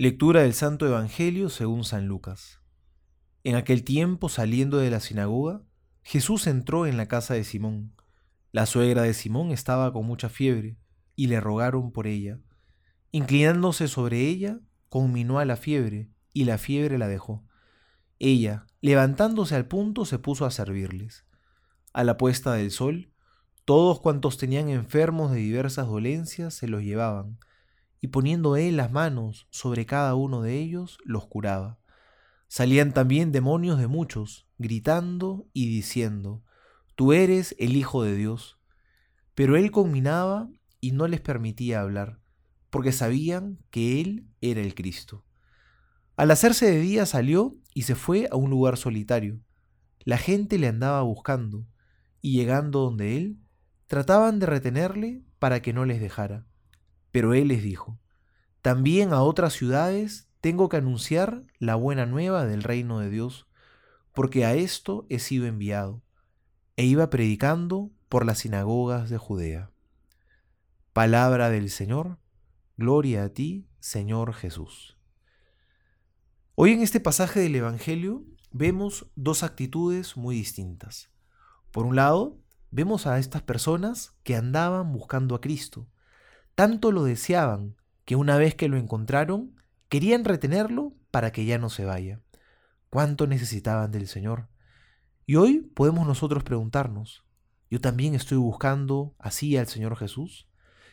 Lectura del Santo Evangelio según San Lucas. En aquel tiempo, saliendo de la sinagoga, Jesús entró en la casa de Simón. La suegra de Simón estaba con mucha fiebre, y le rogaron por ella. Inclinándose sobre ella, conminó a la fiebre, y la fiebre la dejó. Ella, levantándose al punto, se puso a servirles. A la puesta del sol, todos cuantos tenían enfermos de diversas dolencias se los llevaban y poniendo él las manos sobre cada uno de ellos, los curaba. Salían también demonios de muchos, gritando y diciendo, Tú eres el Hijo de Dios. Pero él conminaba y no les permitía hablar, porque sabían que él era el Cristo. Al hacerse de día salió y se fue a un lugar solitario. La gente le andaba buscando, y llegando donde él, trataban de retenerle para que no les dejara. Pero él les dijo, también a otras ciudades tengo que anunciar la buena nueva del reino de Dios, porque a esto he sido enviado. E iba predicando por las sinagogas de Judea. Palabra del Señor, gloria a ti, Señor Jesús. Hoy en este pasaje del Evangelio vemos dos actitudes muy distintas. Por un lado, vemos a estas personas que andaban buscando a Cristo, tanto lo deseaban que una vez que lo encontraron, querían retenerlo para que ya no se vaya. ¿Cuánto necesitaban del Señor? Y hoy podemos nosotros preguntarnos, ¿yo también estoy buscando así al Señor Jesús?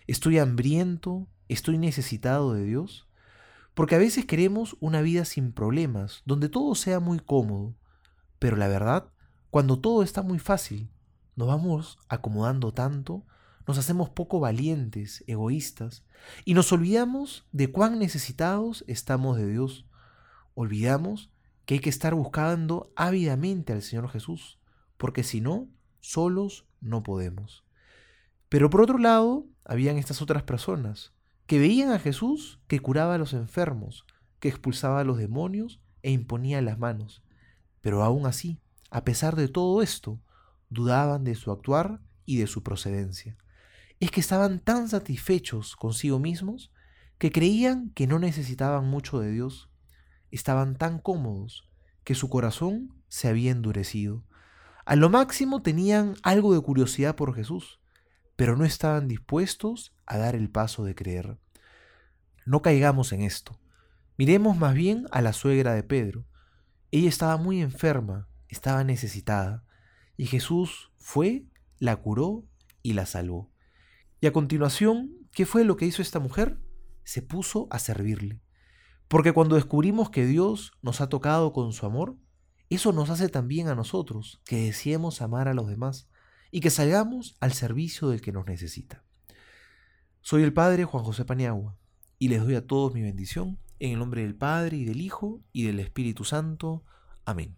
¿Estoy hambriento? ¿Estoy necesitado de Dios? Porque a veces queremos una vida sin problemas, donde todo sea muy cómodo. Pero la verdad, cuando todo está muy fácil, nos vamos acomodando tanto nos hacemos poco valientes, egoístas, y nos olvidamos de cuán necesitados estamos de Dios. Olvidamos que hay que estar buscando ávidamente al Señor Jesús, porque si no, solos no podemos. Pero por otro lado, habían estas otras personas que veían a Jesús que curaba a los enfermos, que expulsaba a los demonios e imponía las manos. Pero aún así, a pesar de todo esto, dudaban de su actuar y de su procedencia es que estaban tan satisfechos consigo mismos que creían que no necesitaban mucho de Dios. Estaban tan cómodos que su corazón se había endurecido. A lo máximo tenían algo de curiosidad por Jesús, pero no estaban dispuestos a dar el paso de creer. No caigamos en esto. Miremos más bien a la suegra de Pedro. Ella estaba muy enferma, estaba necesitada, y Jesús fue, la curó y la salvó. Y a continuación, ¿qué fue lo que hizo esta mujer? Se puso a servirle. Porque cuando descubrimos que Dios nos ha tocado con su amor, eso nos hace también a nosotros que deseemos amar a los demás y que salgamos al servicio del que nos necesita. Soy el Padre Juan José Paniagua y les doy a todos mi bendición en el nombre del Padre y del Hijo y del Espíritu Santo. Amén.